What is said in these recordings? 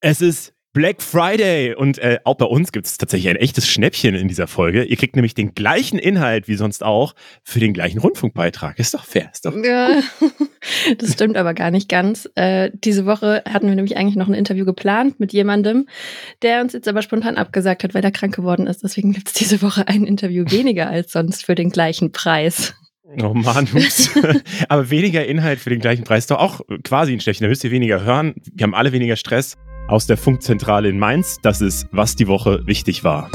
Es ist Black Friday und äh, auch bei uns gibt es tatsächlich ein echtes Schnäppchen in dieser Folge. Ihr kriegt nämlich den gleichen Inhalt wie sonst auch für den gleichen Rundfunkbeitrag. Ist doch fair, ist doch. Ja, das stimmt aber gar nicht ganz. Äh, diese Woche hatten wir nämlich eigentlich noch ein Interview geplant mit jemandem, der uns jetzt aber spontan abgesagt hat, weil er krank geworden ist. Deswegen gibt es diese Woche ein Interview weniger als sonst für den gleichen Preis. Oh Mann, aber weniger Inhalt für den gleichen Preis ist doch auch quasi ein Schnäppchen. Da müsst ihr weniger hören. Wir haben alle weniger Stress aus der Funkzentrale in Mainz. Das ist, was die Woche wichtig war.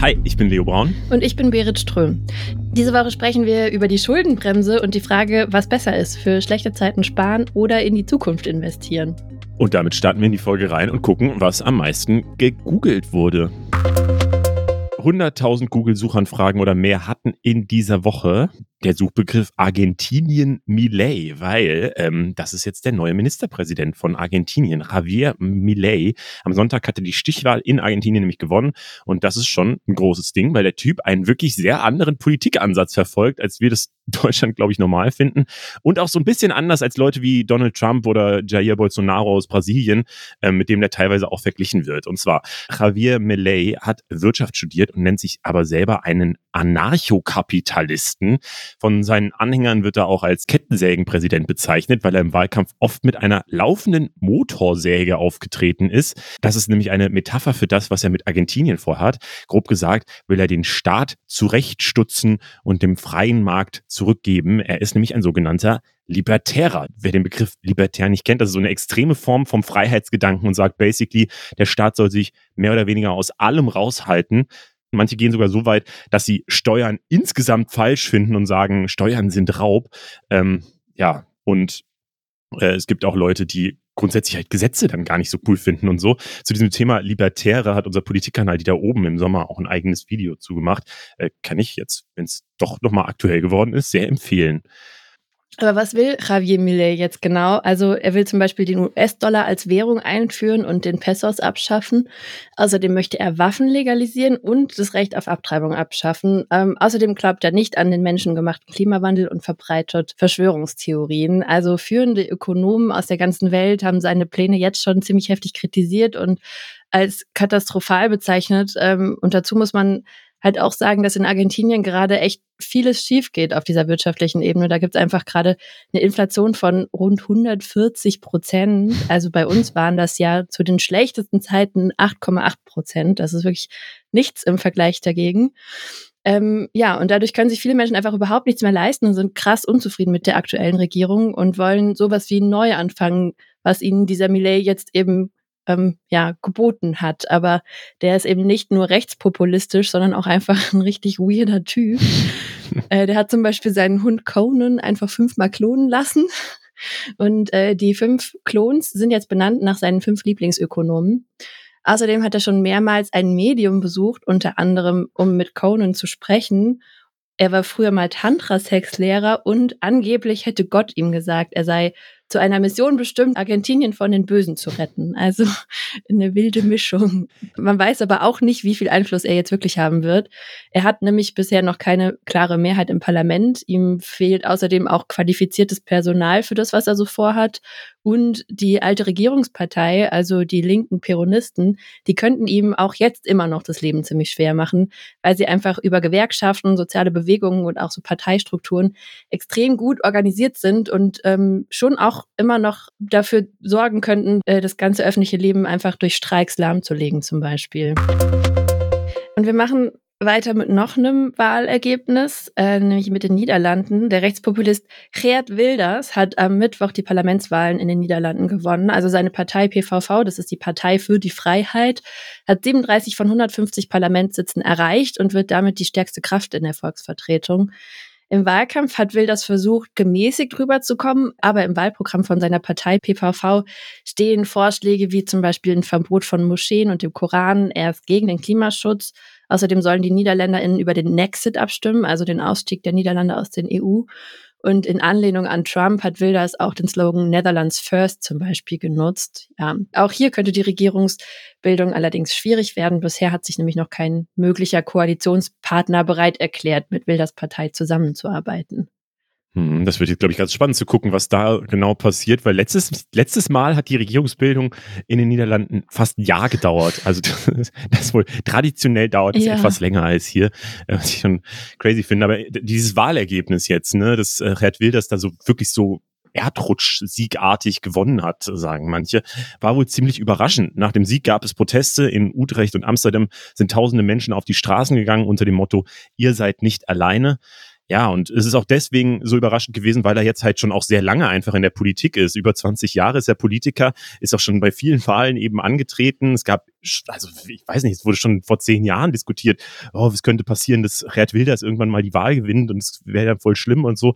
Hi, ich bin Leo Braun. Und ich bin Berit Ström. Diese Woche sprechen wir über die Schuldenbremse und die Frage, was besser ist, für schlechte Zeiten sparen oder in die Zukunft investieren. Und damit starten wir in die Folge rein und gucken, was am meisten gegoogelt wurde. 100.000 Google-Suchanfragen oder mehr hatten in dieser Woche der Suchbegriff Argentinien Milei, weil ähm, das ist jetzt der neue Ministerpräsident von Argentinien, Javier Milei. Am Sonntag hatte die Stichwahl in Argentinien nämlich gewonnen und das ist schon ein großes Ding, weil der Typ einen wirklich sehr anderen Politikansatz verfolgt, als wir das Deutschland, glaube ich, normal finden und auch so ein bisschen anders als Leute wie Donald Trump oder Jair Bolsonaro aus Brasilien, äh, mit dem der teilweise auch verglichen wird. Und zwar Javier Milei hat Wirtschaft studiert und nennt sich aber selber einen Anarchokapitalisten. Von seinen Anhängern wird er auch als Kettensägenpräsident bezeichnet, weil er im Wahlkampf oft mit einer laufenden Motorsäge aufgetreten ist. Das ist nämlich eine Metapher für das, was er mit Argentinien vorhat. Grob gesagt will er den Staat zurechtstutzen und dem freien Markt zurückgeben. Er ist nämlich ein sogenannter Libertärer. Wer den Begriff libertär nicht kennt, das ist so eine extreme Form vom Freiheitsgedanken und sagt basically, der Staat soll sich mehr oder weniger aus allem raushalten. Manche gehen sogar so weit, dass sie Steuern insgesamt falsch finden und sagen, Steuern sind Raub. Ähm, ja, und äh, es gibt auch Leute, die grundsätzlich halt Gesetze dann gar nicht so cool finden und so. Zu diesem Thema Libertäre hat unser Politikkanal, die da oben im Sommer auch ein eigenes Video zugemacht. Äh, kann ich jetzt, wenn es doch nochmal aktuell geworden ist, sehr empfehlen. Aber was will Javier Millet jetzt genau? Also er will zum Beispiel den US-Dollar als Währung einführen und den Pesos abschaffen. Außerdem möchte er Waffen legalisieren und das Recht auf Abtreibung abschaffen. Ähm, außerdem glaubt er nicht an den menschengemachten Klimawandel und verbreitet Verschwörungstheorien. Also führende Ökonomen aus der ganzen Welt haben seine Pläne jetzt schon ziemlich heftig kritisiert und als katastrophal bezeichnet. Ähm, und dazu muss man halt auch sagen, dass in Argentinien gerade echt vieles schief geht auf dieser wirtschaftlichen Ebene. Da gibt es einfach gerade eine Inflation von rund 140 Prozent. Also bei uns waren das ja zu den schlechtesten Zeiten 8,8 Prozent. Das ist wirklich nichts im Vergleich dagegen. Ähm, ja, und dadurch können sich viele Menschen einfach überhaupt nichts mehr leisten und sind krass unzufrieden mit der aktuellen Regierung und wollen sowas wie neu anfangen, was ihnen dieser Millet jetzt eben ähm, ja, geboten hat. Aber der ist eben nicht nur rechtspopulistisch, sondern auch einfach ein richtig weirder Typ. äh, der hat zum Beispiel seinen Hund Conan einfach fünfmal klonen lassen. Und äh, die fünf Klons sind jetzt benannt nach seinen fünf Lieblingsökonomen. Außerdem hat er schon mehrmals ein Medium besucht, unter anderem um mit Conan zu sprechen. Er war früher mal Tantra-Sexlehrer und angeblich hätte Gott ihm gesagt, er sei zu einer Mission bestimmt, Argentinien von den Bösen zu retten. Also eine wilde Mischung. Man weiß aber auch nicht, wie viel Einfluss er jetzt wirklich haben wird. Er hat nämlich bisher noch keine klare Mehrheit im Parlament. Ihm fehlt außerdem auch qualifiziertes Personal für das, was er so vorhat. Und die alte Regierungspartei, also die linken Peronisten, die könnten ihm auch jetzt immer noch das Leben ziemlich schwer machen, weil sie einfach über Gewerkschaften, soziale Bewegungen und auch so Parteistrukturen extrem gut organisiert sind und ähm, schon auch immer noch dafür sorgen könnten, äh, das ganze öffentliche Leben einfach durch Streiks lahmzulegen zum Beispiel. Und wir machen weiter mit noch einem Wahlergebnis, äh, nämlich mit den Niederlanden. Der Rechtspopulist Geert Wilders hat am Mittwoch die Parlamentswahlen in den Niederlanden gewonnen. Also seine Partei PVV, das ist die Partei für die Freiheit, hat 37 von 150 Parlamentssitzen erreicht und wird damit die stärkste Kraft in der Volksvertretung. Im Wahlkampf hat Wilders versucht, gemäßigt rüberzukommen, aber im Wahlprogramm von seiner Partei PVV stehen Vorschläge wie zum Beispiel ein Verbot von Moscheen und dem Koran. Er ist gegen den Klimaschutz. Außerdem sollen die NiederländerInnen über den Nexit abstimmen, also den Ausstieg der Niederlande aus den EU. Und in Anlehnung an Trump hat Wilders auch den Slogan Netherlands First zum Beispiel genutzt. Ja, auch hier könnte die Regierungsbildung allerdings schwierig werden. Bisher hat sich nämlich noch kein möglicher Koalitionspartner bereit erklärt, mit Wilders Partei zusammenzuarbeiten. Hm, das wird jetzt, glaube ich, ganz spannend zu gucken, was da genau passiert, weil letztes, letztes Mal hat die Regierungsbildung in den Niederlanden fast ein Jahr gedauert. Also das, das wohl traditionell dauert es ja. etwas länger als hier, äh, was ich schon crazy finde. Aber dieses Wahlergebnis jetzt, ne, das äh, Gerd Wilders da so wirklich so Erdrutsch-siegartig gewonnen hat, sagen manche, war wohl ziemlich überraschend. Nach dem Sieg gab es Proteste in Utrecht und Amsterdam, sind tausende Menschen auf die Straßen gegangen unter dem Motto, ihr seid nicht alleine. Ja, und es ist auch deswegen so überraschend gewesen, weil er jetzt halt schon auch sehr lange einfach in der Politik ist. Über 20 Jahre ist er Politiker, ist auch schon bei vielen Wahlen eben angetreten. Es gab, also ich weiß nicht, es wurde schon vor zehn Jahren diskutiert, oh, es könnte passieren, dass Gerd Wilders irgendwann mal die Wahl gewinnt und es wäre ja voll schlimm und so.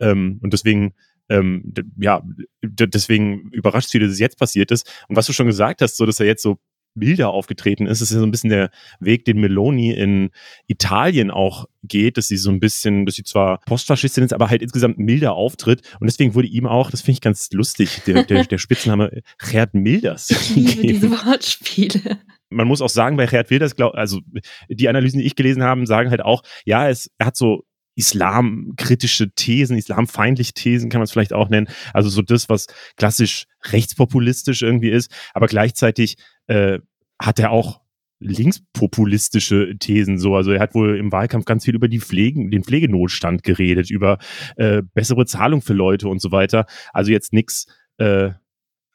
Ähm, und deswegen ähm, ja, deswegen überrascht sie, dass es jetzt passiert ist. Und was du schon gesagt hast, so dass er jetzt so milder aufgetreten ist. Es ist ja so ein bisschen der Weg, den Meloni in Italien auch geht, dass sie so ein bisschen, dass sie zwar Postfaschistin ist, aber halt insgesamt milder auftritt. Und deswegen wurde ihm auch, das finde ich ganz lustig, der, der, der Spitzname Gerd Milders. Ich liebe diese Wortspiele. Man muss auch sagen, bei Gerd Wilders, glaub, also die Analysen, die ich gelesen habe, sagen halt auch, ja, es, er hat so islamkritische Thesen, islamfeindliche Thesen kann man es vielleicht auch nennen. Also so das, was klassisch rechtspopulistisch irgendwie ist, aber gleichzeitig äh, hat er auch linkspopulistische Thesen so. Also er hat wohl im Wahlkampf ganz viel über die Pflegen, den Pflegenotstand geredet, über äh, bessere Zahlung für Leute und so weiter. Also jetzt nichts, äh,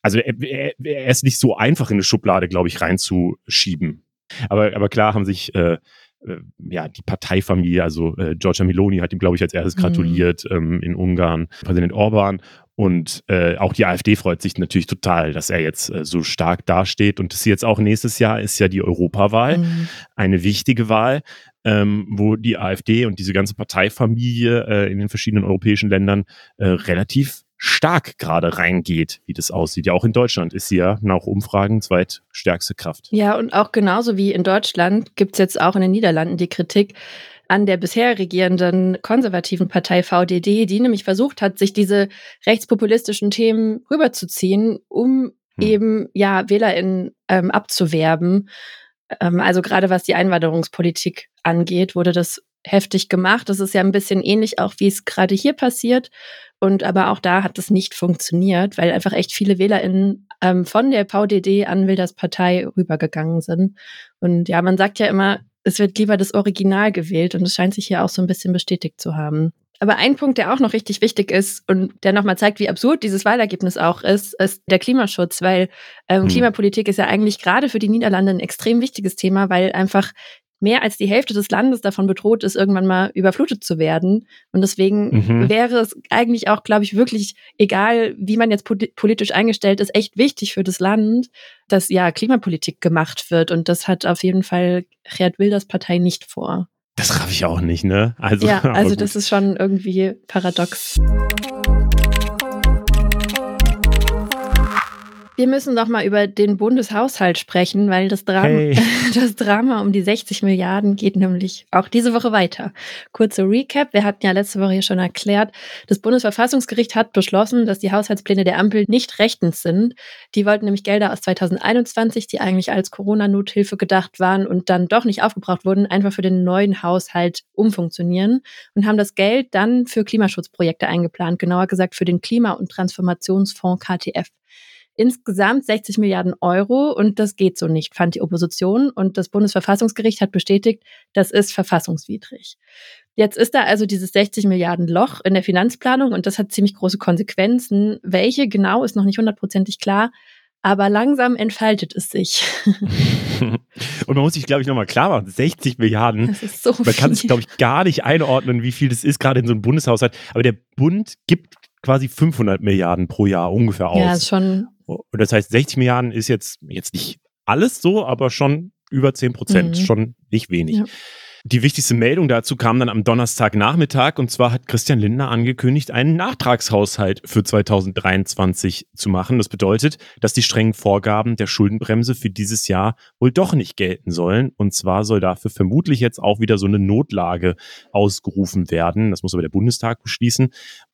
also er, er, er ist nicht so einfach in eine Schublade, glaube ich, reinzuschieben. Aber, aber klar haben sich äh, ja, die Parteifamilie, also äh, Giorgia Meloni hat ihm, glaube ich, als erstes mhm. gratuliert mhm. ähm, in Ungarn, Präsident Orban. Und äh, auch die AfD freut sich natürlich total, dass er jetzt äh, so stark dasteht. Und das jetzt auch nächstes Jahr ist ja die Europawahl, mhm. eine wichtige Wahl, ähm, wo die AfD und diese ganze Parteifamilie äh, in den verschiedenen europäischen Ländern äh, relativ stark gerade reingeht, wie das aussieht. Ja, auch in Deutschland ist sie ja nach Umfragen zweitstärkste Kraft. Ja, und auch genauso wie in Deutschland gibt es jetzt auch in den Niederlanden die Kritik an der bisher regierenden konservativen Partei VDD, die nämlich versucht hat, sich diese rechtspopulistischen Themen rüberzuziehen, um hm. eben ja WählerInnen ähm, abzuwerben. Ähm, also gerade was die Einwanderungspolitik angeht, wurde das heftig gemacht. Das ist ja ein bisschen ähnlich auch, wie es gerade hier passiert. Und aber auch da hat es nicht funktioniert, weil einfach echt viele WählerInnen ähm, von der VDD an Wilders Partei rübergegangen sind. Und ja, man sagt ja immer, es wird lieber das Original gewählt und es scheint sich hier auch so ein bisschen bestätigt zu haben. Aber ein Punkt, der auch noch richtig wichtig ist und der nochmal zeigt, wie absurd dieses Wahlergebnis auch ist, ist der Klimaschutz, weil ähm, hm. Klimapolitik ist ja eigentlich gerade für die Niederlande ein extrem wichtiges Thema, weil einfach mehr als die Hälfte des Landes davon bedroht ist, irgendwann mal überflutet zu werden. Und deswegen mhm. wäre es eigentlich auch, glaube ich, wirklich, egal wie man jetzt politisch eingestellt ist, echt wichtig für das Land, dass ja Klimapolitik gemacht wird. Und das hat auf jeden Fall Gerd Wilders Partei nicht vor. Das raff ich auch nicht, ne? Also, ja, also das ist schon irgendwie paradox. Wir müssen doch mal über den Bundeshaushalt sprechen, weil das Drama, hey. das Drama um die 60 Milliarden geht nämlich auch diese Woche weiter. Kurze Recap. Wir hatten ja letzte Woche hier schon erklärt, das Bundesverfassungsgericht hat beschlossen, dass die Haushaltspläne der Ampel nicht rechtens sind. Die wollten nämlich Gelder aus 2021, die eigentlich als Corona-Nothilfe gedacht waren und dann doch nicht aufgebraucht wurden, einfach für den neuen Haushalt umfunktionieren und haben das Geld dann für Klimaschutzprojekte eingeplant, genauer gesagt für den Klima- und Transformationsfonds KTF insgesamt 60 Milliarden Euro und das geht so nicht, fand die Opposition. Und das Bundesverfassungsgericht hat bestätigt, das ist verfassungswidrig. Jetzt ist da also dieses 60 Milliarden Loch in der Finanzplanung und das hat ziemlich große Konsequenzen. Welche genau ist noch nicht hundertprozentig klar, aber langsam entfaltet es sich. und man muss sich, glaube ich, nochmal klar machen, 60 Milliarden. Das ist so man viel. kann sich, glaube ich, gar nicht einordnen, wie viel das ist, gerade in so einem Bundeshaushalt. Aber der Bund gibt quasi 500 Milliarden pro Jahr ungefähr aus. Ja, ist schon und das heißt, 60 Milliarden ist jetzt, jetzt nicht alles so, aber schon über 10 Prozent, mhm. schon nicht wenig. Ja. Die wichtigste Meldung dazu kam dann am Donnerstagnachmittag und zwar hat Christian Lindner angekündigt, einen Nachtragshaushalt für 2023 zu machen. Das bedeutet, dass die strengen Vorgaben der Schuldenbremse für dieses Jahr wohl doch nicht gelten sollen. Und zwar soll dafür vermutlich jetzt auch wieder so eine Notlage ausgerufen werden. Das muss aber der Bundestag beschließen.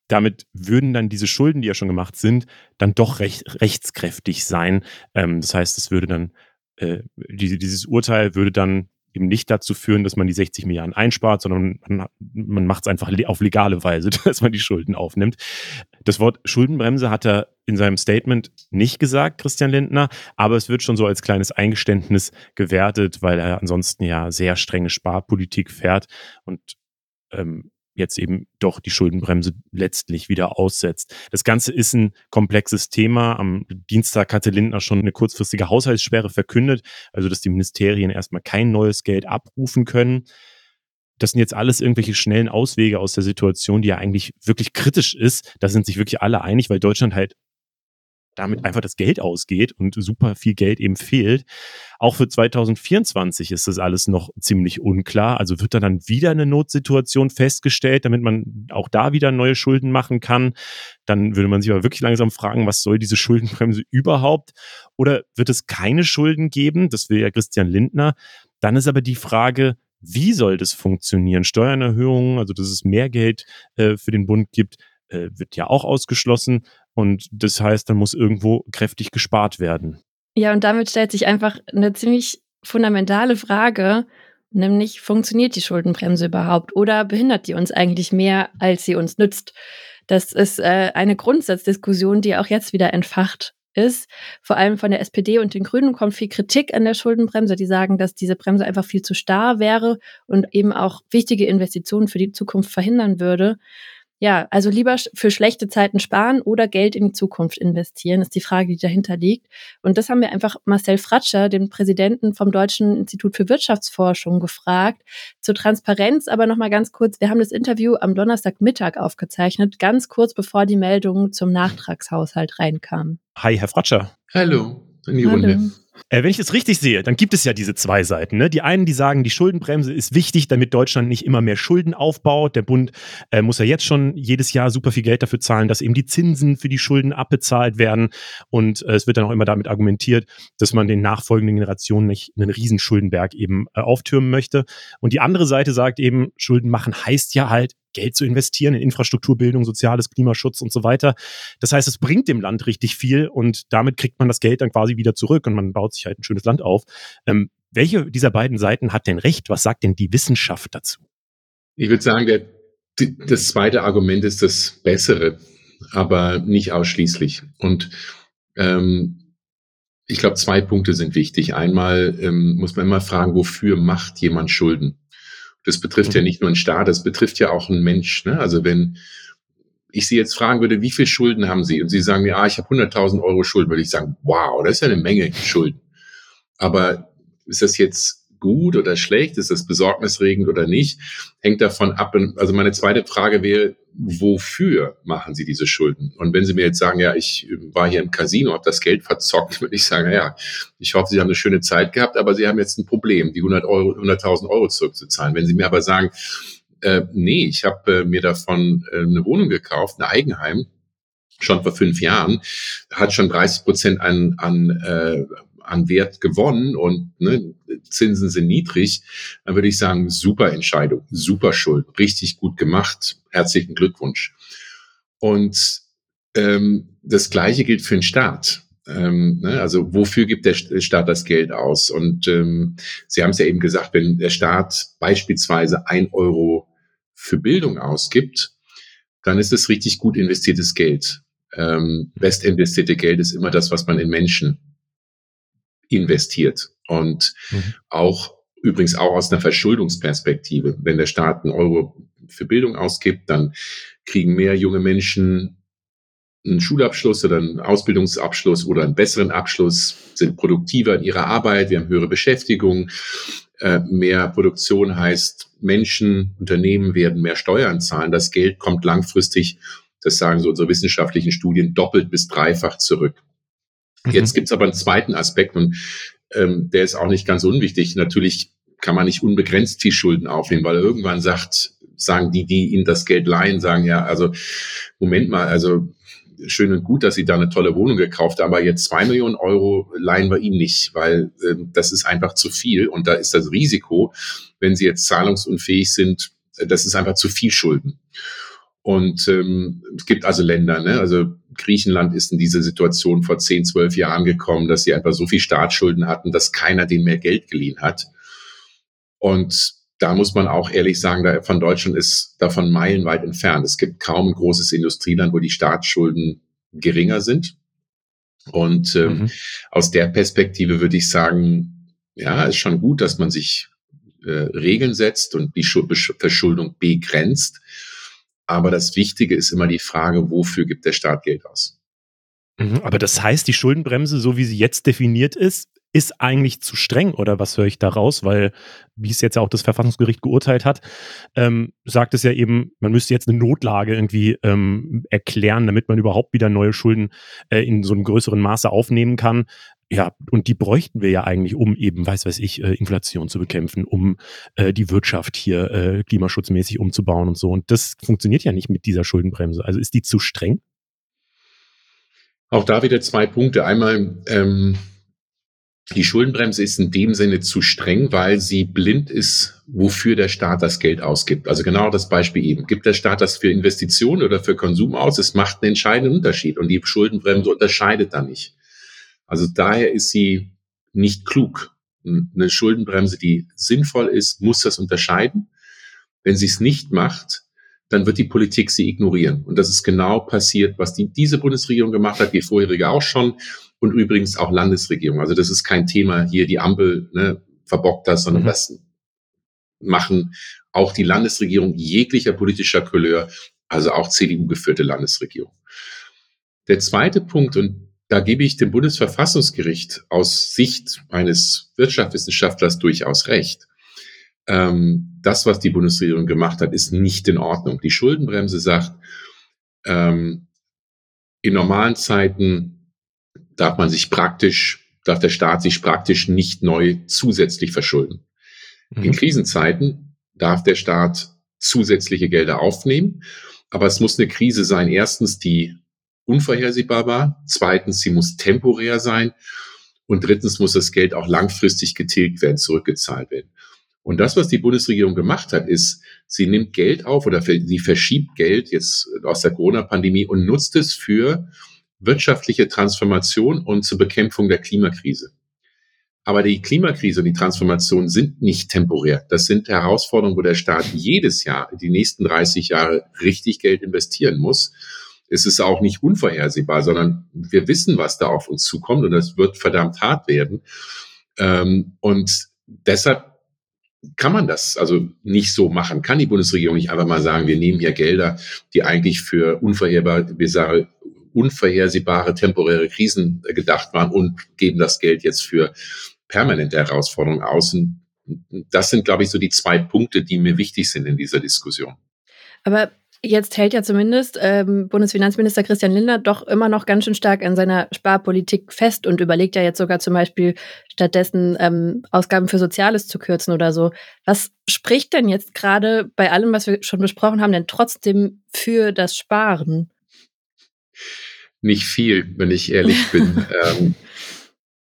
Damit würden dann diese Schulden, die ja schon gemacht sind, dann doch recht, rechtskräftig sein. Ähm, das heißt, es würde dann, äh, diese, dieses Urteil würde dann eben nicht dazu führen, dass man die 60 Milliarden einspart, sondern man, man macht es einfach auf legale Weise, dass man die Schulden aufnimmt. Das Wort Schuldenbremse hat er in seinem Statement nicht gesagt, Christian Lindner, aber es wird schon so als kleines Eingeständnis gewertet, weil er ansonsten ja sehr strenge Sparpolitik fährt und ähm, jetzt eben doch die Schuldenbremse letztlich wieder aussetzt. Das Ganze ist ein komplexes Thema. Am Dienstag hatte Lindner schon eine kurzfristige Haushaltssperre verkündet, also dass die Ministerien erstmal kein neues Geld abrufen können. Das sind jetzt alles irgendwelche schnellen Auswege aus der Situation, die ja eigentlich wirklich kritisch ist. Da sind sich wirklich alle einig, weil Deutschland halt damit einfach das Geld ausgeht und super viel Geld eben fehlt. Auch für 2024 ist das alles noch ziemlich unklar. Also wird da dann wieder eine Notsituation festgestellt, damit man auch da wieder neue Schulden machen kann. Dann würde man sich aber wirklich langsam fragen, was soll diese Schuldenbremse überhaupt? Oder wird es keine Schulden geben? Das will ja Christian Lindner. Dann ist aber die Frage, wie soll das funktionieren? Steuererhöhungen, also dass es mehr Geld äh, für den Bund gibt, äh, wird ja auch ausgeschlossen. Und das heißt, dann muss irgendwo kräftig gespart werden. Ja, und damit stellt sich einfach eine ziemlich fundamentale Frage, nämlich funktioniert die Schuldenbremse überhaupt oder behindert die uns eigentlich mehr, als sie uns nützt? Das ist äh, eine Grundsatzdiskussion, die auch jetzt wieder entfacht ist. Vor allem von der SPD und den Grünen kommt viel Kritik an der Schuldenbremse. Die sagen, dass diese Bremse einfach viel zu starr wäre und eben auch wichtige Investitionen für die Zukunft verhindern würde. Ja, also lieber für schlechte Zeiten sparen oder Geld in die Zukunft investieren, ist die Frage, die dahinter liegt. Und das haben wir einfach Marcel Fratscher, den Präsidenten vom Deutschen Institut für Wirtschaftsforschung, gefragt. Zur Transparenz aber nochmal ganz kurz. Wir haben das Interview am Donnerstagmittag aufgezeichnet, ganz kurz bevor die Meldung zum Nachtragshaushalt reinkam. Hi, Herr Fratscher. Hallo in die Hallo. Runde. Äh, wenn ich das richtig sehe, dann gibt es ja diese zwei Seiten. Ne? Die einen, die sagen, die Schuldenbremse ist wichtig, damit Deutschland nicht immer mehr Schulden aufbaut. Der Bund äh, muss ja jetzt schon jedes Jahr super viel Geld dafür zahlen, dass eben die Zinsen für die Schulden abbezahlt werden. Und äh, es wird dann auch immer damit argumentiert, dass man den nachfolgenden Generationen nicht einen riesen Schuldenberg eben äh, auftürmen möchte. Und die andere Seite sagt eben, Schulden machen heißt ja halt, Geld zu investieren in Infrastrukturbildung, soziales Klimaschutz und so weiter. Das heißt, es bringt dem Land richtig viel und damit kriegt man das Geld dann quasi wieder zurück und man baut sich halt ein schönes Land auf. Ähm, welche dieser beiden Seiten hat denn recht? Was sagt denn die Wissenschaft dazu? Ich würde sagen, der, das zweite Argument ist das bessere, aber nicht ausschließlich. Und ähm, ich glaube, zwei Punkte sind wichtig. Einmal ähm, muss man immer fragen, wofür macht jemand Schulden? Das betrifft mhm. ja nicht nur einen Staat, das betrifft ja auch einen Mensch. Ne? Also wenn ich Sie jetzt fragen würde, wie viel Schulden haben Sie? Und Sie sagen mir, ah, ich habe 100.000 Euro Schulden, würde ich sagen, wow, das ist ja eine Menge Schulden. Aber ist das jetzt gut oder schlecht? Ist das besorgniserregend oder nicht? Hängt davon ab. Also meine zweite Frage wäre, wofür machen Sie diese Schulden? Und wenn Sie mir jetzt sagen, ja, ich war hier im Casino, habe das Geld verzockt, würde ich sagen, ja, ich hoffe, Sie haben eine schöne Zeit gehabt, aber Sie haben jetzt ein Problem, die 100 Euro, 100.000 Euro zurückzuzahlen. Wenn Sie mir aber sagen, äh, nee, ich habe äh, mir davon äh, eine Wohnung gekauft, ein Eigenheim, schon vor fünf Jahren, hat schon 30 Prozent an, an äh, an Wert gewonnen und ne, Zinsen sind niedrig, dann würde ich sagen, super Entscheidung, super Schuld, richtig gut gemacht, herzlichen Glückwunsch. Und ähm, das Gleiche gilt für den Staat. Ähm, ne, also wofür gibt der Staat das Geld aus? Und ähm, Sie haben es ja eben gesagt, wenn der Staat beispielsweise ein Euro für Bildung ausgibt, dann ist es richtig gut investiertes Geld. Ähm, best investierte Geld ist immer das, was man in Menschen investiert. Und mhm. auch übrigens auch aus einer Verschuldungsperspektive. Wenn der Staat einen Euro für Bildung ausgibt, dann kriegen mehr junge Menschen einen Schulabschluss oder einen Ausbildungsabschluss oder einen besseren Abschluss, sind produktiver in ihrer Arbeit, wir haben höhere Beschäftigung, mehr Produktion heißt, Menschen, Unternehmen werden mehr Steuern zahlen. Das Geld kommt langfristig, das sagen so unsere wissenschaftlichen Studien, doppelt bis dreifach zurück. Mhm. Jetzt gibt's aber einen zweiten Aspekt und ähm, der ist auch nicht ganz unwichtig. Natürlich kann man nicht unbegrenzt viel Schulden aufnehmen, weil irgendwann sagt, sagen die, die ihnen das Geld leihen, sagen ja, also Moment mal, also schön und gut, dass sie da eine tolle Wohnung gekauft haben, aber jetzt zwei Millionen Euro leihen wir ihnen nicht, weil äh, das ist einfach zu viel und da ist das Risiko, wenn sie jetzt zahlungsunfähig sind, das ist einfach zu viel Schulden. Und ähm, es gibt also Länder, ne? also Griechenland ist in diese Situation vor 10, 12 Jahren gekommen, dass sie einfach so viel Staatsschulden hatten, dass keiner denen mehr Geld geliehen hat. Und da muss man auch ehrlich sagen, da von Deutschland ist davon meilenweit entfernt. Es gibt kaum ein großes Industrieland, wo die Staatsschulden geringer sind. Und ähm, mhm. aus der Perspektive würde ich sagen, ja, ist schon gut, dass man sich äh, Regeln setzt und die Verschuldung begrenzt. Aber das Wichtige ist immer die Frage, wofür gibt der Staat Geld aus? Mhm, aber das heißt, die Schuldenbremse, so wie sie jetzt definiert ist, ist eigentlich zu streng oder was höre ich da raus? Weil, wie es jetzt ja auch das Verfassungsgericht geurteilt hat, ähm, sagt es ja eben, man müsste jetzt eine Notlage irgendwie ähm, erklären, damit man überhaupt wieder neue Schulden äh, in so einem größeren Maße aufnehmen kann. Ja, und die bräuchten wir ja eigentlich, um eben, weiß weiß ich, äh, Inflation zu bekämpfen, um äh, die Wirtschaft hier äh, klimaschutzmäßig umzubauen und so. Und das funktioniert ja nicht mit dieser Schuldenbremse. Also ist die zu streng? Auch da wieder zwei Punkte. Einmal, ähm, die Schuldenbremse ist in dem Sinne zu streng, weil sie blind ist, wofür der Staat das Geld ausgibt. Also genau das Beispiel eben. Gibt der Staat das für Investitionen oder für Konsum aus? Es macht einen entscheidenden Unterschied und die Schuldenbremse unterscheidet da nicht. Also daher ist sie nicht klug. Eine Schuldenbremse, die sinnvoll ist, muss das unterscheiden. Wenn sie es nicht macht, dann wird die Politik sie ignorieren. Und das ist genau passiert, was die, diese Bundesregierung gemacht hat, die vorherige auch schon und übrigens auch Landesregierung. Also das ist kein Thema hier, die Ampel ne, verbockt das, sondern mhm. das machen auch die Landesregierung jeglicher politischer Couleur, also auch CDU-geführte Landesregierung. Der zweite Punkt, und da gebe ich dem Bundesverfassungsgericht aus Sicht eines Wirtschaftswissenschaftlers durchaus recht. Ähm, das, was die Bundesregierung gemacht hat, ist nicht in Ordnung. Die Schuldenbremse sagt, ähm, in normalen Zeiten darf man sich praktisch, darf der Staat sich praktisch nicht neu zusätzlich verschulden. Mhm. In Krisenzeiten darf der Staat zusätzliche Gelder aufnehmen, aber es muss eine Krise sein, erstens, die unvorhersehbar war, zweitens, sie muss temporär sein und drittens muss das Geld auch langfristig getilgt werden, zurückgezahlt werden. Und das, was die Bundesregierung gemacht hat, ist, sie nimmt Geld auf oder sie verschiebt Geld jetzt aus der Corona-Pandemie und nutzt es für wirtschaftliche Transformation und zur Bekämpfung der Klimakrise. Aber die Klimakrise und die Transformation sind nicht temporär. Das sind Herausforderungen, wo der Staat jedes Jahr, die nächsten 30 Jahre, richtig Geld investieren muss. Es ist auch nicht unvorhersehbar, sondern wir wissen, was da auf uns zukommt und das wird verdammt hart werden. Ähm, und deshalb kann man das also nicht so machen. Kann die Bundesregierung nicht einfach mal sagen, wir nehmen hier Gelder, die eigentlich für unvorhersehbare, unvorhersehbare temporäre Krisen gedacht waren und geben das Geld jetzt für permanente Herausforderungen aus. Und das sind, glaube ich, so die zwei Punkte, die mir wichtig sind in dieser Diskussion. Aber Jetzt hält ja zumindest ähm, Bundesfinanzminister Christian Lindner doch immer noch ganz schön stark an seiner Sparpolitik fest und überlegt ja jetzt sogar zum Beispiel stattdessen ähm, Ausgaben für Soziales zu kürzen oder so. Was spricht denn jetzt gerade bei allem, was wir schon besprochen haben, denn trotzdem für das Sparen? Nicht viel, wenn ich ehrlich bin. ähm,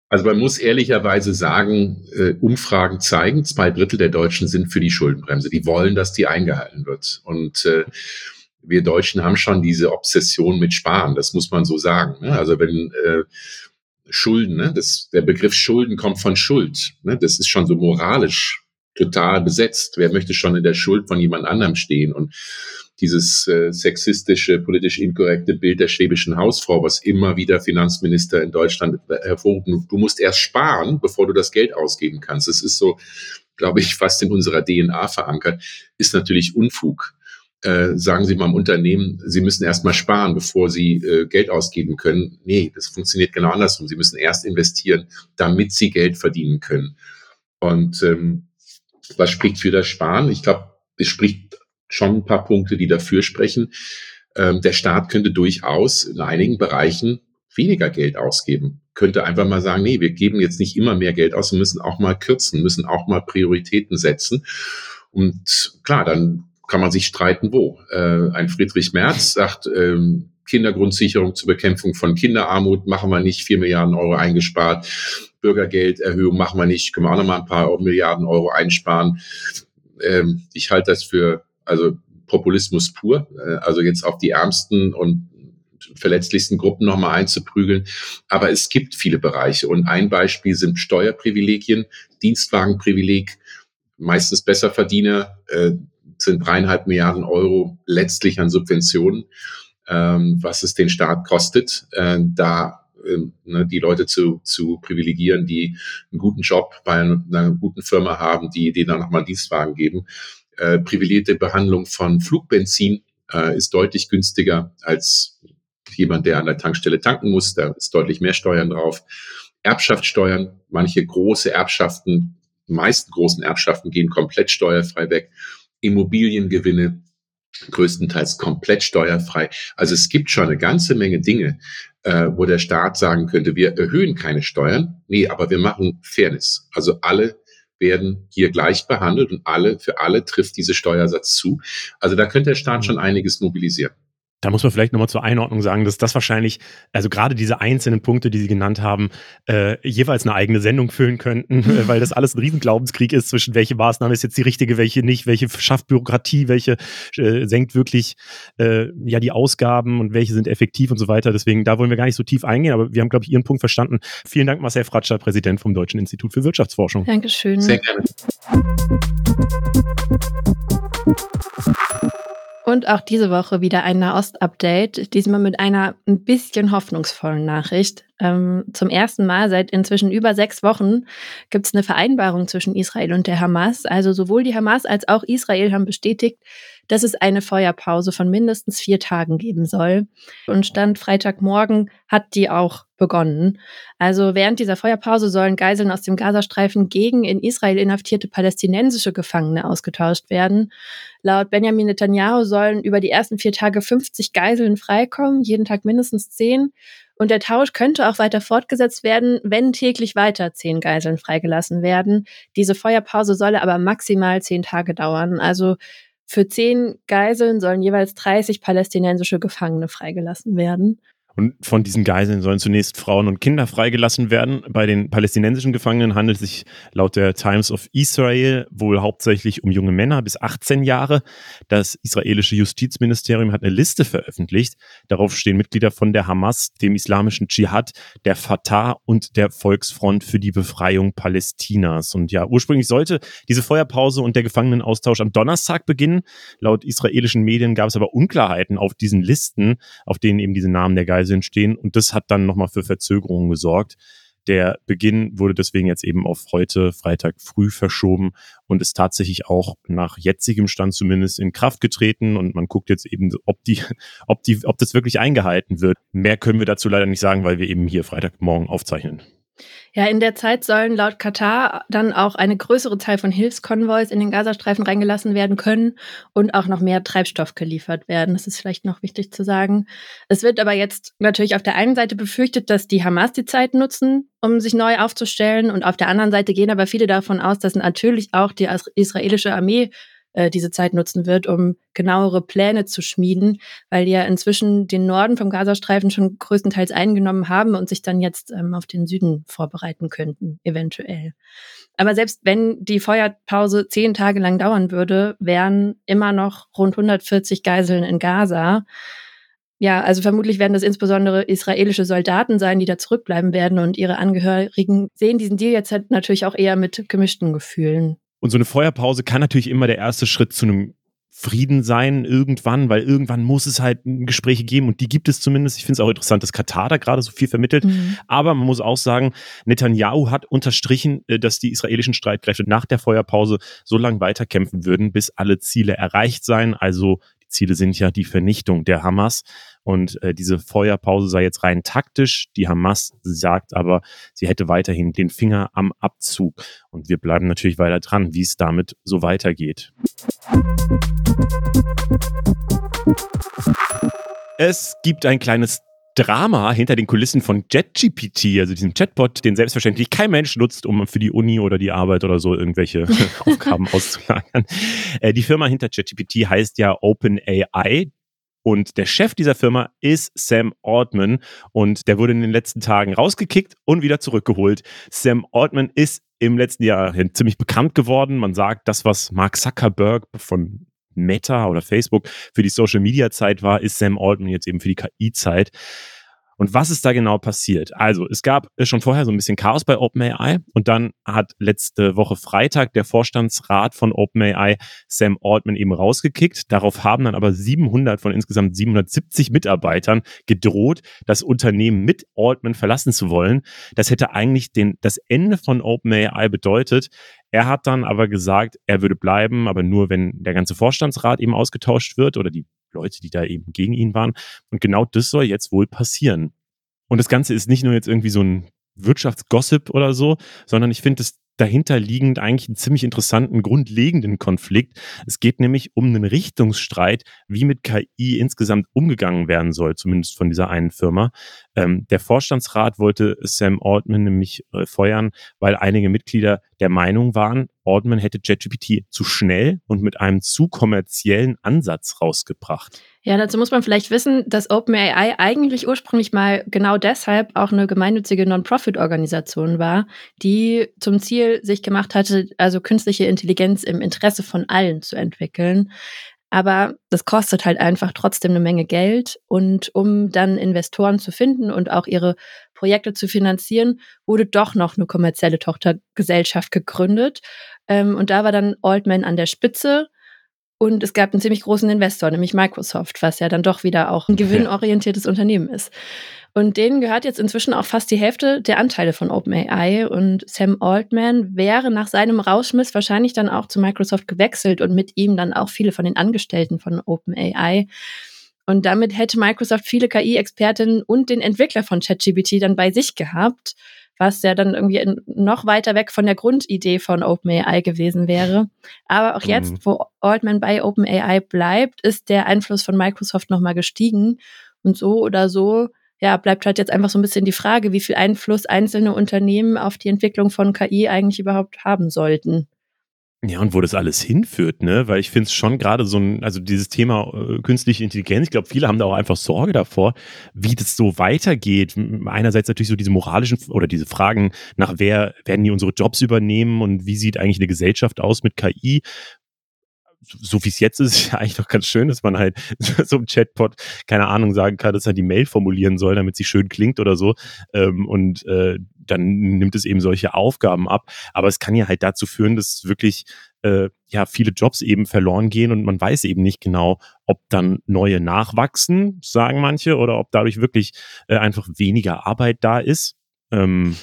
also man muss ehrlicherweise sagen, äh, Umfragen zeigen, zwei Drittel der Deutschen sind für die Schuldenbremse. Die wollen, dass die eingehalten wird. Und äh, wir Deutschen haben schon diese Obsession mit Sparen, das muss man so sagen. Ne? Also wenn äh, Schulden, ne? das, der Begriff Schulden kommt von Schuld. Ne? Das ist schon so moralisch total besetzt. Wer möchte schon in der Schuld von jemand anderem stehen? Und dieses äh, sexistische, politisch inkorrekte Bild der schwäbischen Hausfrau, was immer wieder Finanzminister in Deutschland hervorrufen. Du musst erst sparen, bevor du das Geld ausgeben kannst. Das ist so, glaube ich, fast in unserer DNA verankert, ist natürlich Unfug. Äh, sagen Sie mal im Unternehmen, Sie müssen erst mal sparen, bevor Sie äh, Geld ausgeben können. Nee, das funktioniert genau andersrum. Sie müssen erst investieren, damit Sie Geld verdienen können. Und ähm, was spricht für das Sparen? Ich glaube, es spricht schon ein paar Punkte, die dafür sprechen. Ähm, der Staat könnte durchaus in einigen Bereichen weniger Geld ausgeben. Könnte einfach mal sagen, nee, wir geben jetzt nicht immer mehr Geld aus, wir müssen auch mal kürzen, müssen auch mal Prioritäten setzen. Und klar, dann kann man sich streiten, wo. Äh, ein Friedrich Merz sagt, ähm, Kindergrundsicherung zur Bekämpfung von Kinderarmut machen wir nicht, vier Milliarden Euro eingespart. Bürgergelderhöhung machen wir nicht, können wir auch noch mal ein paar Milliarden Euro einsparen. Ähm, ich halte das für also Populismus pur. Äh, also jetzt auf die ärmsten und verletzlichsten Gruppen nochmal einzuprügeln. Aber es gibt viele Bereiche. Und ein Beispiel sind Steuerprivilegien, Dienstwagenprivileg, meistens Besserverdiener, äh, sind dreieinhalb Milliarden Euro letztlich an Subventionen, ähm, was es den Staat kostet, äh, da äh, ne, die Leute zu, zu privilegieren, die einen guten Job bei einer, guten Firma haben, die, die dann nochmal Dienstwagen geben. Äh, privilegierte Behandlung von Flugbenzin äh, ist deutlich günstiger als jemand, der an der Tankstelle tanken muss. Da ist deutlich mehr Steuern drauf. Erbschaftssteuern, manche große Erbschaften, meisten großen Erbschaften gehen komplett steuerfrei weg. Immobiliengewinne größtenteils komplett steuerfrei. Also es gibt schon eine ganze Menge Dinge, äh, wo der Staat sagen könnte, wir erhöhen keine Steuern. Nee, aber wir machen Fairness. Also alle werden hier gleich behandelt und alle, für alle trifft dieser Steuersatz zu. Also da könnte der Staat schon einiges mobilisieren. Da muss man vielleicht nochmal zur Einordnung sagen, dass das wahrscheinlich, also gerade diese einzelnen Punkte, die Sie genannt haben, äh, jeweils eine eigene Sendung füllen könnten, äh, weil das alles ein Riesenglaubenskrieg ist zwischen welche Maßnahme ist jetzt die richtige, welche nicht, welche schafft Bürokratie, welche äh, senkt wirklich äh, ja die Ausgaben und welche sind effektiv und so weiter. Deswegen, da wollen wir gar nicht so tief eingehen, aber wir haben, glaube ich, Ihren Punkt verstanden. Vielen Dank, Marcel Fratscher, Präsident vom Deutschen Institut für Wirtschaftsforschung. Dankeschön. Sehr gerne. Und auch diese Woche wieder ein Nahost-Update, diesmal mit einer ein bisschen hoffnungsvollen Nachricht. Ähm, zum ersten Mal seit inzwischen über sechs Wochen gibt es eine Vereinbarung zwischen Israel und der Hamas. Also sowohl die Hamas als auch Israel haben bestätigt, dass es eine Feuerpause von mindestens vier Tagen geben soll. Und Stand Freitagmorgen hat die auch begonnen. Also während dieser Feuerpause sollen Geiseln aus dem Gazastreifen gegen in Israel inhaftierte palästinensische Gefangene ausgetauscht werden. Laut Benjamin Netanyahu sollen über die ersten vier Tage 50 Geiseln freikommen, jeden Tag mindestens zehn. Und der Tausch könnte auch weiter fortgesetzt werden, wenn täglich weiter zehn Geiseln freigelassen werden. Diese Feuerpause solle aber maximal zehn Tage dauern. Also für zehn Geiseln sollen jeweils 30 palästinensische Gefangene freigelassen werden. Und von diesen Geiseln sollen zunächst Frauen und Kinder freigelassen werden. Bei den palästinensischen Gefangenen handelt es sich laut der Times of Israel wohl hauptsächlich um junge Männer bis 18 Jahre. Das israelische Justizministerium hat eine Liste veröffentlicht. Darauf stehen Mitglieder von der Hamas, dem islamischen Dschihad, der Fatah und der Volksfront für die Befreiung Palästinas. Und ja, ursprünglich sollte diese Feuerpause und der Gefangenenaustausch am Donnerstag beginnen. Laut israelischen Medien gab es aber Unklarheiten auf diesen Listen, auf denen eben diese Namen der Geiseln Preise entstehen. Und das hat dann nochmal für Verzögerungen gesorgt. Der Beginn wurde deswegen jetzt eben auf heute, Freitag früh verschoben und ist tatsächlich auch nach jetzigem Stand zumindest in Kraft getreten. Und man guckt jetzt eben, ob die, ob die, ob das wirklich eingehalten wird. Mehr können wir dazu leider nicht sagen, weil wir eben hier Freitagmorgen aufzeichnen. Ja, in der Zeit sollen laut Katar dann auch eine größere Zahl von Hilfskonvois in den Gazastreifen reingelassen werden können und auch noch mehr Treibstoff geliefert werden. Das ist vielleicht noch wichtig zu sagen. Es wird aber jetzt natürlich auf der einen Seite befürchtet, dass die Hamas die Zeit nutzen, um sich neu aufzustellen. Und auf der anderen Seite gehen aber viele davon aus, dass natürlich auch die israelische Armee äh, diese Zeit nutzen wird, um genauere Pläne zu schmieden, weil die ja inzwischen den Norden vom Gazastreifen schon größtenteils eingenommen haben und sich dann jetzt ähm, auf den Süden vorbereiten könnten, eventuell. Aber selbst wenn die Feuerpause zehn Tage lang dauern würde, wären immer noch rund 140 Geiseln in Gaza. Ja, also vermutlich werden das insbesondere israelische Soldaten sein, die da zurückbleiben werden und ihre Angehörigen sehen diesen Deal jetzt halt natürlich auch eher mit gemischten Gefühlen. Und so eine Feuerpause kann natürlich immer der erste Schritt zu einem Frieden sein irgendwann, weil irgendwann muss es halt Gespräche geben und die gibt es zumindest. Ich finde es auch interessant, dass Katar da gerade so viel vermittelt. Mhm. Aber man muss auch sagen, Netanyahu hat unterstrichen, äh, dass die israelischen Streitkräfte nach der Feuerpause so lange weiterkämpfen würden, bis alle Ziele erreicht seien. Also die Ziele sind ja die Vernichtung der Hamas. Und äh, diese Feuerpause sei jetzt rein taktisch. Die Hamas sagt aber, sie hätte weiterhin den Finger am Abzug. Und wir bleiben natürlich weiter dran, wie es damit so weitergeht. Es gibt ein kleines Drama hinter den Kulissen von JetGPT, also diesem Chatbot, den selbstverständlich kein Mensch nutzt, um für die Uni oder die Arbeit oder so irgendwelche Aufgaben auszulagern. Äh, die Firma hinter JetGPT heißt ja OpenAI. Und der Chef dieser Firma ist Sam Altman und der wurde in den letzten Tagen rausgekickt und wieder zurückgeholt. Sam Altman ist im letzten Jahr ziemlich bekannt geworden. Man sagt, das, was Mark Zuckerberg von Meta oder Facebook für die Social-Media-Zeit war, ist Sam Altman jetzt eben für die KI-Zeit. Und was ist da genau passiert? Also, es gab schon vorher so ein bisschen Chaos bei OpenAI und dann hat letzte Woche Freitag der Vorstandsrat von OpenAI Sam Altman eben rausgekickt. Darauf haben dann aber 700 von insgesamt 770 Mitarbeitern gedroht, das Unternehmen mit Altman verlassen zu wollen. Das hätte eigentlich den, das Ende von OpenAI bedeutet. Er hat dann aber gesagt, er würde bleiben, aber nur, wenn der ganze Vorstandsrat eben ausgetauscht wird oder die Leute, die da eben gegen ihn waren. Und genau das soll jetzt wohl passieren. Und das Ganze ist nicht nur jetzt irgendwie so ein Wirtschaftsgossip oder so, sondern ich finde es dahinter liegend eigentlich einen ziemlich interessanten, grundlegenden Konflikt. Es geht nämlich um einen Richtungsstreit, wie mit KI insgesamt umgegangen werden soll, zumindest von dieser einen Firma. Ähm, der Vorstandsrat wollte Sam Altman nämlich äh, feuern, weil einige Mitglieder der Meinung waren, Altman hätte JetGPT zu schnell und mit einem zu kommerziellen Ansatz rausgebracht. Ja, dazu muss man vielleicht wissen, dass OpenAI eigentlich ursprünglich mal genau deshalb auch eine gemeinnützige Non-Profit-Organisation war, die zum Ziel sich gemacht hatte, also künstliche Intelligenz im Interesse von allen zu entwickeln. Aber das kostet halt einfach trotzdem eine Menge Geld. Und um dann Investoren zu finden und auch ihre Projekte zu finanzieren, wurde doch noch eine kommerzielle Tochtergesellschaft gegründet. Ähm, und da war dann Altman an der Spitze. Und es gab einen ziemlich großen Investor, nämlich Microsoft, was ja dann doch wieder auch ein gewinnorientiertes Unternehmen ist. Und denen gehört jetzt inzwischen auch fast die Hälfte der Anteile von OpenAI. Und Sam Altman wäre nach seinem Rauschmiss wahrscheinlich dann auch zu Microsoft gewechselt und mit ihm dann auch viele von den Angestellten von OpenAI. Und damit hätte Microsoft viele KI-Expertinnen und den Entwickler von ChatGPT dann bei sich gehabt was ja dann irgendwie noch weiter weg von der Grundidee von OpenAI gewesen wäre. Aber auch jetzt, mhm. wo Altman bei OpenAI bleibt, ist der Einfluss von Microsoft nochmal gestiegen. Und so oder so, ja, bleibt halt jetzt einfach so ein bisschen die Frage, wie viel Einfluss einzelne Unternehmen auf die Entwicklung von KI eigentlich überhaupt haben sollten. Ja, und wo das alles hinführt, ne? Weil ich finde es schon gerade so ein, also dieses Thema äh, künstliche Intelligenz, ich glaube, viele haben da auch einfach Sorge davor, wie das so weitergeht. Einerseits natürlich so diese moralischen oder diese Fragen nach wer werden die unsere Jobs übernehmen und wie sieht eigentlich eine Gesellschaft aus mit KI? So wie es jetzt ist, ist ja eigentlich doch ganz schön, dass man halt so im Chatbot, keine Ahnung, sagen kann, dass er die Mail formulieren soll, damit sie schön klingt oder so. Ähm, und äh, dann nimmt es eben solche Aufgaben ab. Aber es kann ja halt dazu führen, dass wirklich äh, ja viele Jobs eben verloren gehen und man weiß eben nicht genau, ob dann neue nachwachsen, sagen manche, oder ob dadurch wirklich äh, einfach weniger Arbeit da ist. Ähm,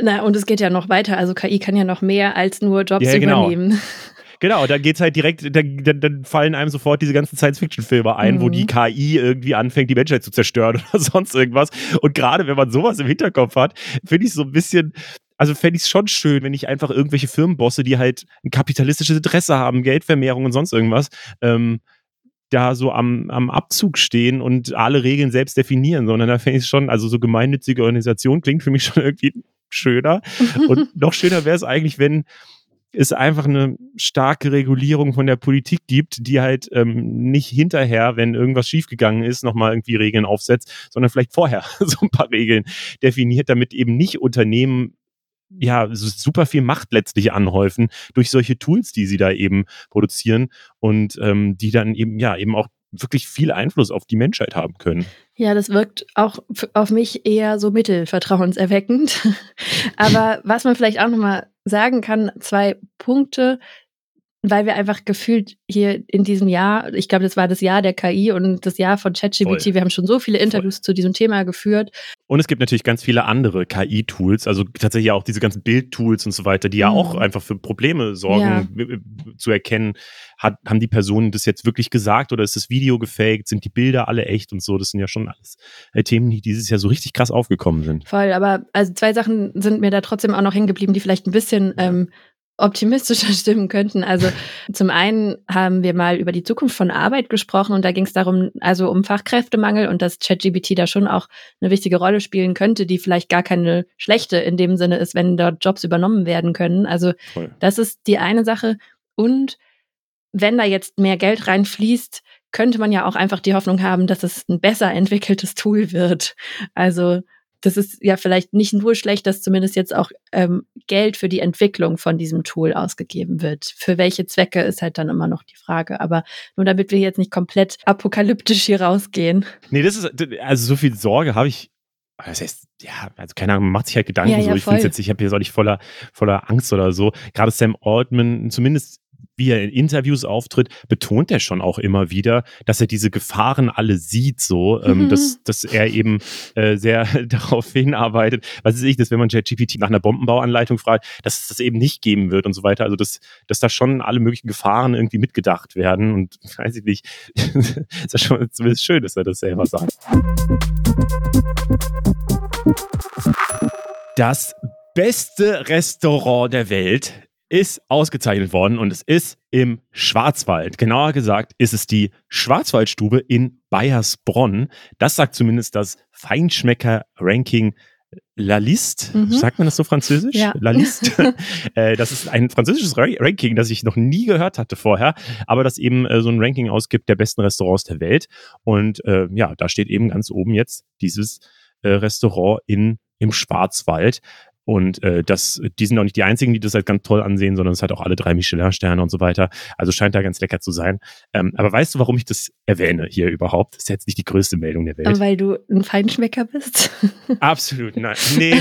na, und es geht ja noch weiter. Also KI kann ja noch mehr als nur Jobs ja, genau. übernehmen. Genau, da geht's halt direkt, dann, dann fallen einem sofort diese ganzen Science-Fiction-Filme ein, mhm. wo die. KI irgendwie anfängt, die Menschheit zu zerstören oder sonst irgendwas. Und gerade wenn man sowas im Hinterkopf hat, finde ich so ein bisschen, also fände ich es schon schön, wenn ich einfach irgendwelche Firmenbosse, die halt ein kapitalistisches Interesse haben, Geldvermehrung und sonst irgendwas, ähm, da so am, am Abzug stehen und alle Regeln selbst definieren, sondern da fände ich es schon, also so gemeinnützige Organisation klingt für mich schon irgendwie schöner. und noch schöner wäre es eigentlich, wenn es einfach eine starke Regulierung von der Politik gibt, die halt ähm, nicht hinterher, wenn irgendwas schiefgegangen ist, nochmal irgendwie Regeln aufsetzt, sondern vielleicht vorher so ein paar Regeln definiert, damit eben nicht Unternehmen ja super viel Macht letztlich anhäufen durch solche Tools, die sie da eben produzieren und ähm, die dann eben ja eben auch wirklich viel Einfluss auf die Menschheit haben können. Ja, das wirkt auch auf mich eher so mittelvertrauenserweckend. Aber was man vielleicht auch nochmal sagen kann, zwei Punkte, weil wir einfach gefühlt hier in diesem Jahr, ich glaube, das war das Jahr der KI und das Jahr von ChatGPT, wir haben schon so viele Interviews Voll. zu diesem Thema geführt. Und es gibt natürlich ganz viele andere KI-Tools, also tatsächlich auch diese ganzen Bild-Tools und so weiter, die mhm. ja auch einfach für Probleme sorgen, ja. zu erkennen, hat, haben die Personen das jetzt wirklich gesagt oder ist das Video gefaked, sind die Bilder alle echt und so, das sind ja schon alles äh, Themen, die dieses Jahr so richtig krass aufgekommen sind. Voll, aber also zwei Sachen sind mir da trotzdem auch noch hängen geblieben, die vielleicht ein bisschen ähm, optimistischer stimmen könnten. Also zum einen haben wir mal über die Zukunft von Arbeit gesprochen und da ging es darum, also um Fachkräftemangel und dass ChatGPT da schon auch eine wichtige Rolle spielen könnte, die vielleicht gar keine schlechte in dem Sinne ist, wenn dort Jobs übernommen werden können. Also Voll. das ist die eine Sache. Und wenn da jetzt mehr Geld reinfließt, könnte man ja auch einfach die Hoffnung haben, dass es ein besser entwickeltes Tool wird. Also das ist ja vielleicht nicht nur schlecht, dass zumindest jetzt auch ähm, Geld für die Entwicklung von diesem Tool ausgegeben wird. Für welche Zwecke ist halt dann immer noch die Frage. Aber nur damit wir jetzt nicht komplett apokalyptisch hier rausgehen. Nee, das ist, also so viel Sorge habe ich das heißt, ja, also keine Ahnung, man macht sich halt Gedanken Ja, ja, so. Ich voll. finde jetzt, ich habe hier so nicht voller, voller Angst oder so. Gerade Sam Altman, zumindest wie er in Interviews auftritt, betont er schon auch immer wieder, dass er diese Gefahren alle sieht, so, ähm, Mhm. dass, dass er eben äh, sehr darauf hinarbeitet, was weiß ich, dass wenn man ChatGPT nach einer Bombenbauanleitung fragt, dass es das eben nicht geben wird und so weiter. Also dass, dass da schon alle möglichen Gefahren irgendwie mitgedacht werden und weiß ich nicht, ist ja schon zumindest schön, dass er das selber sagt. Das beste Restaurant der Welt ist ausgezeichnet worden und es ist im Schwarzwald. Genauer gesagt ist es die Schwarzwaldstube in Bayersbronn. Das sagt zumindest das Feinschmecker-Ranking La Liste. Mhm. Sagt man das so französisch? Ja. La Liste. Äh, das ist ein französisches Ra- Ranking, das ich noch nie gehört hatte vorher, aber das eben äh, so ein Ranking ausgibt der besten Restaurants der Welt. Und äh, ja, da steht eben ganz oben jetzt dieses äh, Restaurant in, im Schwarzwald. Und äh, das, die sind auch nicht die einzigen, die das halt ganz toll ansehen, sondern es hat auch alle drei Michelin-Sterne und so weiter. Also scheint da ganz lecker zu sein. Ähm, aber weißt du, warum ich das erwähne hier überhaupt? Das ist jetzt nicht die größte Meldung der Welt. Weil du ein Feinschmecker bist. Absolut, nein. Nee,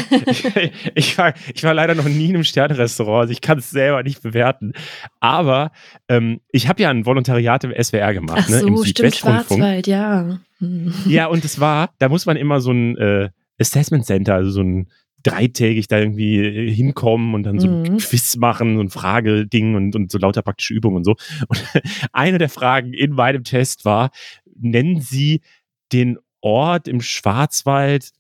ich war, ich war leider noch nie in einem Sternenrestaurant, also ich kann es selber nicht bewerten. Aber ähm, ich habe ja ein Volontariat im SWR gemacht, Ach ne, im so, stimmt. Schwarzwald, ja. Hm. Ja, und es war, da muss man immer so ein äh, Assessment Center, also so ein dreitägig da irgendwie äh, hinkommen und dann so ein Mhm. Quiz machen, ein Frageding und, und so lauter praktische Übungen und so. Und eine der Fragen in meinem Test war, nennen Sie den Ort im Schwarzwald,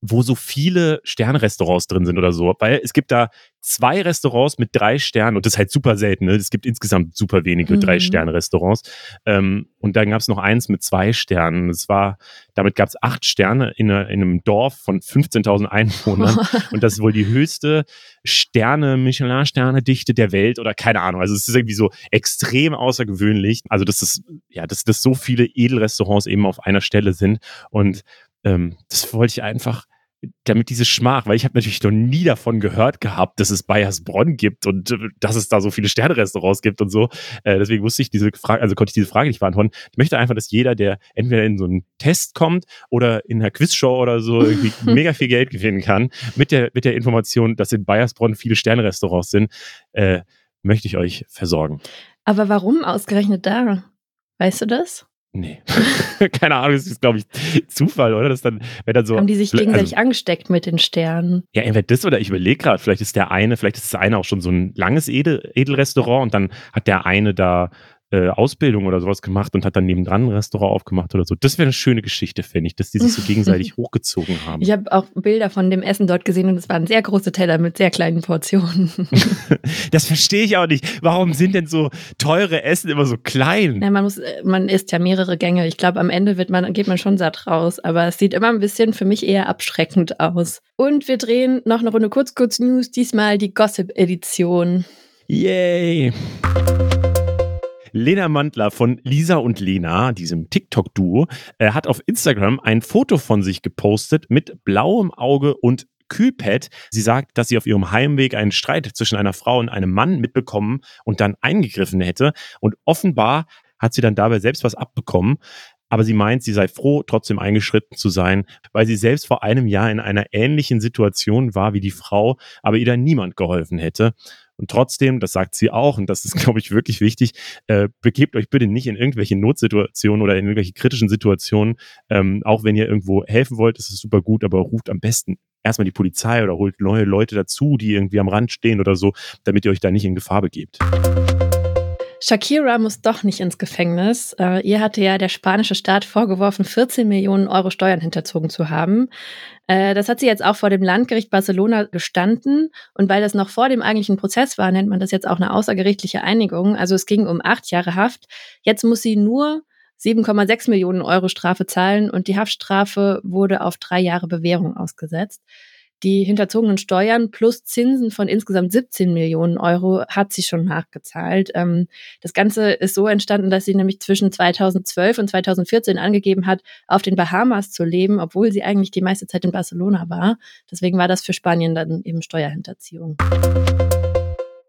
wo so viele Sternrestaurants drin sind oder so. Weil es gibt da zwei Restaurants mit drei Sternen und das ist halt super selten. Ne? Es gibt insgesamt super wenige Mhm. Drei-Sterne-Restaurants. Ähm, und dann gab es noch eins mit zwei Sternen. Das war, damit gab es acht Sterne in, in einem Dorf von 15.000 Einwohnern. Und das ist wohl die höchste Sterne, Michelin-Sterne-Dichte der Welt oder keine Ahnung. Also es ist irgendwie so extrem außergewöhnlich. Also dass es, ja, dass, dass so viele Edelrestaurants eben auf einer Stelle sind. Und ähm, das wollte ich einfach, damit diese Schmach, weil ich habe natürlich noch nie davon gehört gehabt, dass es Bayersbronn gibt und äh, dass es da so viele Sterne-Restaurants gibt und so. Äh, deswegen wusste ich diese Frage, also konnte ich diese Frage nicht beantworten. Ich möchte einfach, dass jeder, der entweder in so einen Test kommt oder in einer Quizshow oder so irgendwie mega viel Geld gewinnen kann, mit der, mit der Information, dass in Bayersbronn viele Sterne-Restaurants sind, äh, möchte ich euch versorgen. Aber warum ausgerechnet da? Weißt du das? Nee. Keine Ahnung, das ist, glaube ich, Zufall, oder? Das dann, wenn dann so. Haben die sich Also- gegenseitig angesteckt mit den Sternen? Ja, entweder das oder ich überlege gerade, vielleicht ist der eine, vielleicht ist das eine auch schon so ein langes Edel, Edelrestaurant und dann hat der eine da äh, Ausbildung oder sowas gemacht und hat dann nebendran ein Restaurant aufgemacht oder so. Das wäre eine schöne Geschichte, finde ich, dass die sich so gegenseitig hochgezogen haben. Ich habe auch Bilder von dem Essen dort gesehen und es waren sehr große Teller mit sehr kleinen Portionen. Das verstehe ich auch nicht. Warum sind denn so teure Essen immer so klein? Ja, man muss, äh, man isst ja mehrere Gänge. Ich glaube, am Ende wird man, geht man schon satt raus. Aber es sieht immer ein bisschen für mich eher abschreckend aus. Und wir drehen noch eine Runde kurz, kurz News. Diesmal die Gossip-Edition. Yay! Lena Mandler von Lisa und Lena, diesem TikTok-Duo, äh, hat auf Instagram ein Foto von sich gepostet mit blauem Auge und Kühlpad. Sie sagt, dass sie auf ihrem Heimweg einen Streit zwischen einer Frau und einem Mann mitbekommen und dann eingegriffen hätte. Und offenbar hat sie dann dabei selbst was abbekommen. Aber sie meint, sie sei froh, trotzdem eingeschritten zu sein, weil sie selbst vor einem Jahr in einer ähnlichen Situation war wie die Frau, aber ihr dann niemand geholfen hätte. Und trotzdem, das sagt sie auch, und das ist, glaube ich, wirklich wichtig, äh, begebt euch bitte nicht in irgendwelche Notsituationen oder in irgendwelche kritischen Situationen. Ähm, auch wenn ihr irgendwo helfen wollt, ist es super gut, aber ruft am besten erstmal die Polizei oder holt neue Leute dazu, die irgendwie am Rand stehen oder so, damit ihr euch da nicht in Gefahr begebt. Shakira muss doch nicht ins Gefängnis. Äh, ihr hatte ja der spanische Staat vorgeworfen, 14 Millionen Euro Steuern hinterzogen zu haben. Äh, das hat sie jetzt auch vor dem Landgericht Barcelona gestanden. Und weil das noch vor dem eigentlichen Prozess war, nennt man das jetzt auch eine außergerichtliche Einigung. Also es ging um acht Jahre Haft. Jetzt muss sie nur 7,6 Millionen Euro Strafe zahlen und die Haftstrafe wurde auf drei Jahre Bewährung ausgesetzt. Die hinterzogenen Steuern plus Zinsen von insgesamt 17 Millionen Euro hat sie schon nachgezahlt. Ähm, das Ganze ist so entstanden, dass sie nämlich zwischen 2012 und 2014 angegeben hat, auf den Bahamas zu leben, obwohl sie eigentlich die meiste Zeit in Barcelona war. Deswegen war das für Spanien dann eben Steuerhinterziehung.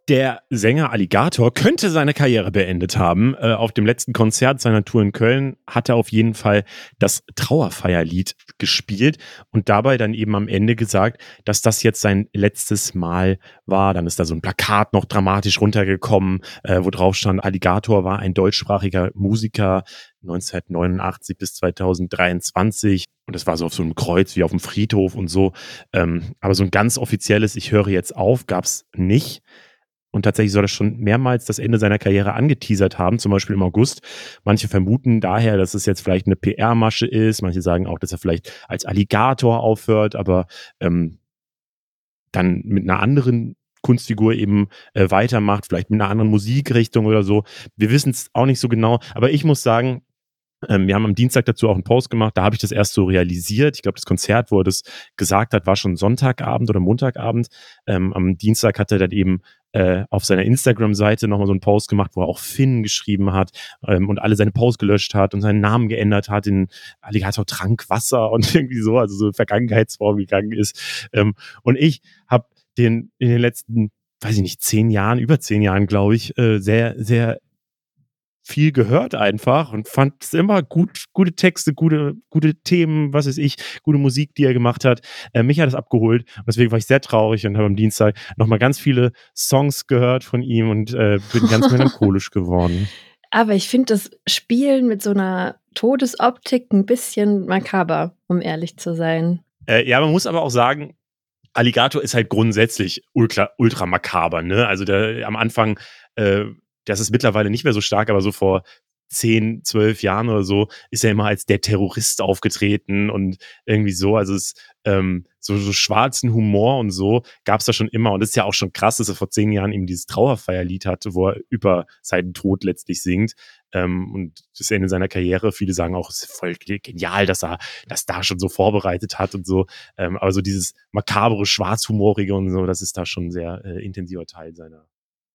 Der Sänger Alligator könnte seine Karriere beendet haben. Äh, auf dem letzten Konzert seiner Tour in Köln hat er auf jeden Fall das Trauerfeierlied gespielt und dabei dann eben am Ende gesagt, dass das jetzt sein letztes Mal war. Dann ist da so ein Plakat noch dramatisch runtergekommen, äh, wo drauf stand, Alligator war ein deutschsprachiger Musiker 1989 bis 2023. Und das war so auf so einem Kreuz wie auf dem Friedhof und so. Ähm, aber so ein ganz offizielles Ich höre jetzt auf gab's nicht. Und tatsächlich soll er schon mehrmals das Ende seiner Karriere angeteasert haben, zum Beispiel im August. Manche vermuten daher, dass es jetzt vielleicht eine PR-Masche ist. Manche sagen auch, dass er vielleicht als Alligator aufhört, aber ähm, dann mit einer anderen Kunstfigur eben äh, weitermacht, vielleicht mit einer anderen Musikrichtung oder so. Wir wissen es auch nicht so genau, aber ich muss sagen, ähm, wir haben am Dienstag dazu auch einen Post gemacht, da habe ich das erst so realisiert. Ich glaube, das Konzert, wo er das gesagt hat, war schon Sonntagabend oder Montagabend. Ähm, am Dienstag hat er dann eben äh, auf seiner Instagram-Seite nochmal so einen Post gemacht, wo er auch Finn geschrieben hat ähm, und alle seine Posts gelöscht hat und seinen Namen geändert hat in Alligator trank Wasser und irgendwie so, also so Vergangenheitsform gegangen ist. Ähm, und ich habe den in den letzten weiß ich nicht, zehn Jahren, über zehn Jahren, glaube ich, äh, sehr, sehr viel gehört einfach und fand es immer gut, gute Texte, gute, gute Themen, was weiß ich, gute Musik, die er gemacht hat. Äh, mich hat es abgeholt und deswegen war ich sehr traurig und habe am Dienstag nochmal ganz viele Songs gehört von ihm und äh, bin ganz melancholisch geworden. Aber ich finde das Spielen mit so einer Todesoptik ein bisschen makaber, um ehrlich zu sein. Äh, ja, man muss aber auch sagen, Alligator ist halt grundsätzlich ultra, ultra makaber, ne? Also der, am Anfang äh, das ist mittlerweile nicht mehr so stark, aber so vor zehn, zwölf Jahren oder so ist er immer als der Terrorist aufgetreten und irgendwie so. Also es ähm, so, so schwarzen Humor und so gab es da schon immer. Und es ist ja auch schon krass, dass er vor zehn Jahren eben dieses Trauerfeierlied hatte, wo er über seinen Tod letztlich singt. Ähm, und das Ende seiner Karriere. Viele sagen auch, es ist voll genial, dass er das da schon so vorbereitet hat und so. Ähm, aber so dieses makabere, schwarzhumorige und so, das ist da schon ein sehr äh, intensiver Teil seiner,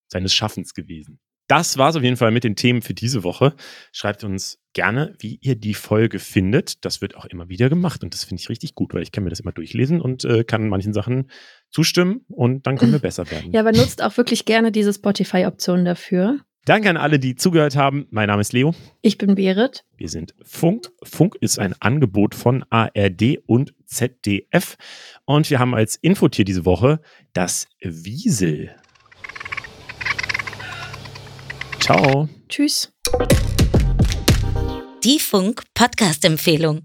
seines Schaffens gewesen. Das war es auf jeden Fall mit den Themen für diese Woche. Schreibt uns gerne, wie ihr die Folge findet. Das wird auch immer wieder gemacht und das finde ich richtig gut, weil ich kann mir das immer durchlesen und äh, kann manchen Sachen zustimmen und dann können wir besser werden. Ja, aber nutzt auch wirklich gerne diese Spotify-Option dafür. Danke an alle, die zugehört haben. Mein Name ist Leo. Ich bin Berit. Wir sind Funk. Funk ist ein Angebot von ARD und ZDF. Und wir haben als Infotier diese Woche das Wiesel. Ciao. Tschüss. Die Funk-Podcast-Empfehlung.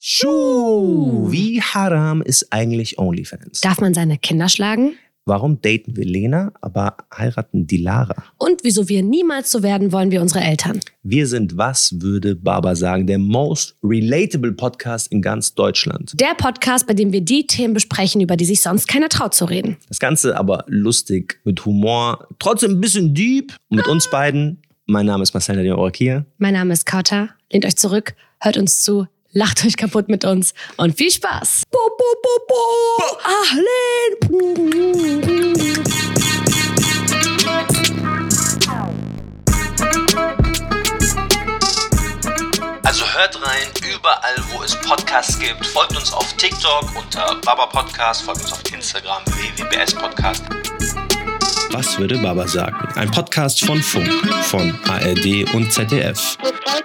Schuh, wie haram ist eigentlich OnlyFans? Darf man seine Kinder schlagen? Warum daten wir Lena, aber heiraten die Lara? Und wieso wir niemals so werden wollen wie unsere Eltern? Wir sind, was würde Baba sagen, der most relatable Podcast in ganz Deutschland. Der Podcast, bei dem wir die Themen besprechen, über die sich sonst keiner traut zu reden. Das Ganze aber lustig, mit Humor, trotzdem ein bisschen deep. Und mit uns beiden, mein Name ist Marcel Nadine Orakia. Mein Name ist Kauta. Lehnt euch zurück, hört uns zu, lacht euch kaputt mit uns und viel Spaß. Bo, bo, bo, bo. Ahlen. Also hört rein, überall wo es Podcasts gibt. Folgt uns auf TikTok unter Baba Podcast, folgt uns auf Instagram www.bs Podcast. Was würde Baba sagen? Ein Podcast von Funk, von ARD und ZDF. Total